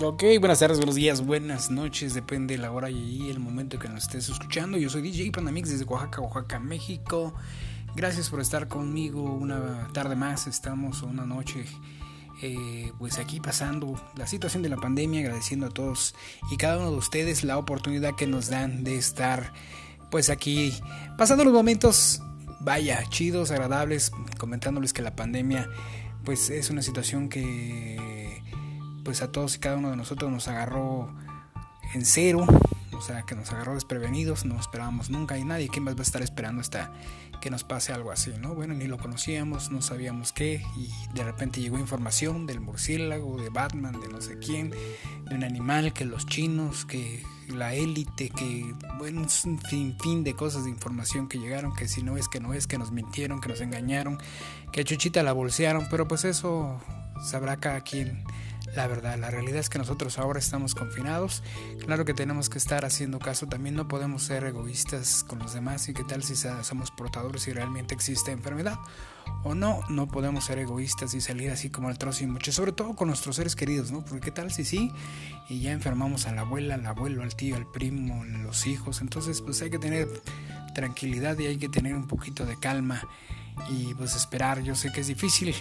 Ok, buenas tardes, buenos días, buenas noches, depende de la hora y el momento que nos estés escuchando. Yo soy DJ Pandamix desde Oaxaca, Oaxaca, México. Gracias por estar conmigo una tarde más, estamos una noche eh, pues aquí pasando la situación de la pandemia, agradeciendo a todos y cada uno de ustedes la oportunidad que nos dan de estar pues aquí pasando los momentos, vaya, chidos, agradables, comentándoles que la pandemia pues es una situación que pues a todos y cada uno de nosotros nos agarró en cero, o sea, que nos agarró desprevenidos, no esperábamos nunca y nadie que más va a estar esperando hasta que nos pase algo así, ¿no? Bueno, ni lo conocíamos, no sabíamos qué y de repente llegó información del murciélago, de Batman, de no sé quién, de un animal, que los chinos, que la élite, que bueno, un fin, fin de cosas de información que llegaron, que si no es, que no es, que nos mintieron, que nos engañaron, que a Chuchita la bolsearon, pero pues eso sabrá cada quien la verdad. La realidad es que nosotros ahora estamos confinados. Claro que tenemos que estar haciendo caso. También no podemos ser egoístas con los demás. ¿Y qué tal si somos portadores y realmente existe enfermedad? O no, no podemos ser egoístas y salir así como el trozo y mucho. Sobre todo con nuestros seres queridos, ¿no? Porque qué tal si sí y ya enfermamos a la abuela, al abuelo, al tío, al primo, los hijos. Entonces pues hay que tener tranquilidad y hay que tener un poquito de calma y pues esperar. Yo sé que es difícil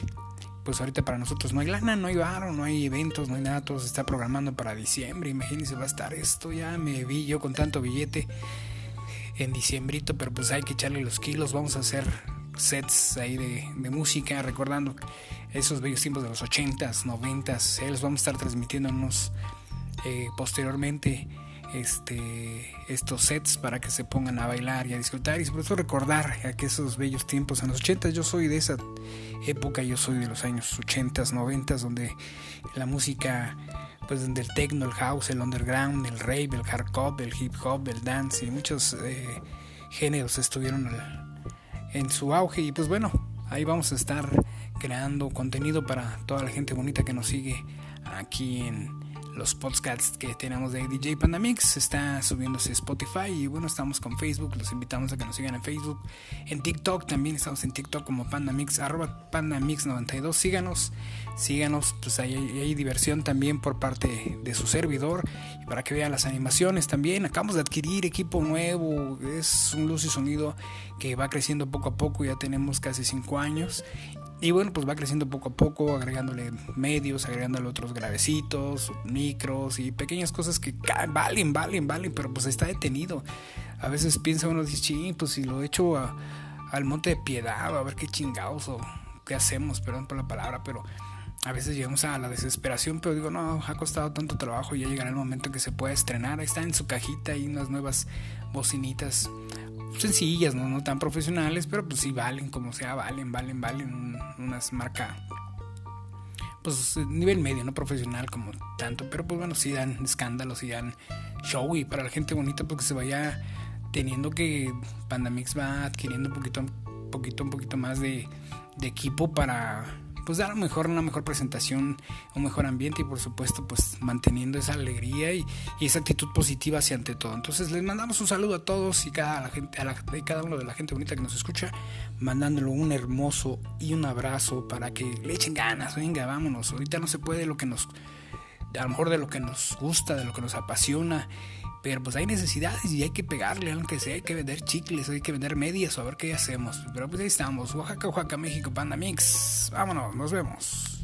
pues ahorita para nosotros no hay lana, no hay bar, no hay eventos, no hay nada, todo se está programando para diciembre, imagínense, va a estar esto, ya me vi yo con tanto billete en diciembrito, pero pues hay que echarle los kilos, vamos a hacer sets ahí de, música, recordando esos bellos tiempos de los 80s, 90s, los vamos a estar transmitiéndonos eh, posteriormente este, estos sets para que se pongan a bailar y a disfrutar. Y sobre todo recordar esos bellos tiempos en los 80 yo soy de esa época yo soy de los años 80 90 donde la música pues del techno el house el underground el rave el hardcore el hip hop el dance y muchos eh, géneros estuvieron en su auge. Y pues bueno ahí vamos a estar creando contenido para toda la gente bonita que nos sigue aquí en los podcasts que tenemos de DJ Pandamix. Está subiéndose Spotify y bueno, estamos con Facebook. Los invitamos a que nos sigan en Facebook. En TikTok también estamos en TikTok como Pandamix, arroba Pandamix92. Síganos, síganos, pues hay, hay diversión también por parte de su servidor. Para que vean las animaciones también. Acabamos de adquirir equipo nuevo. Es un luz y sonido que va creciendo poco a poco. Ya tenemos casi 5 años. Y bueno, pues va creciendo poco a poco, agregándole medios, agregándole otros gravecitos, micros y pequeñas cosas que valen, valen, valen, pero pues está detenido. A veces piensa uno, dice, ching, pues si lo echo al monte de piedad, a ver qué chingados o qué hacemos, perdón por la palabra, pero a veces llegamos a la desesperación, pero digo, no, ha costado tanto trabajo y ya llegará el momento en que se pueda estrenar. Ahí está en su cajita y unas nuevas bocinitas sencillas, ¿no? no tan profesionales, pero pues sí valen, como sea, valen, valen, valen unas marcas pues nivel medio, no profesional como tanto, pero pues bueno, sí dan escándalos, y dan show y para la gente bonita porque se vaya teniendo que Pandamix va adquiriendo un poquito, un poquito, un poquito más de equipo para pues dar mejor, una mejor presentación, un mejor ambiente y por supuesto pues manteniendo esa alegría y, esa actitud positiva hacia ante todo. Entonces les mandamos un saludo a todos y cada, la gente, a, cada uno de la gente bonita que nos escucha, mandándolo un hermoso y un abrazo para que le echen ganas, venga, vámonos, ahorita no se puede lo que nos, a lo mejor de lo que nos gusta, de lo que nos apasiona pero pues hay necesidades y hay que pegarle, aunque sea, hay que vender chicles, hay que vender medias o a ver qué hacemos. Pero pues ahí estamos, Oaxaca, Oaxaca, México, Panda Mix. Vámonos, nos vemos.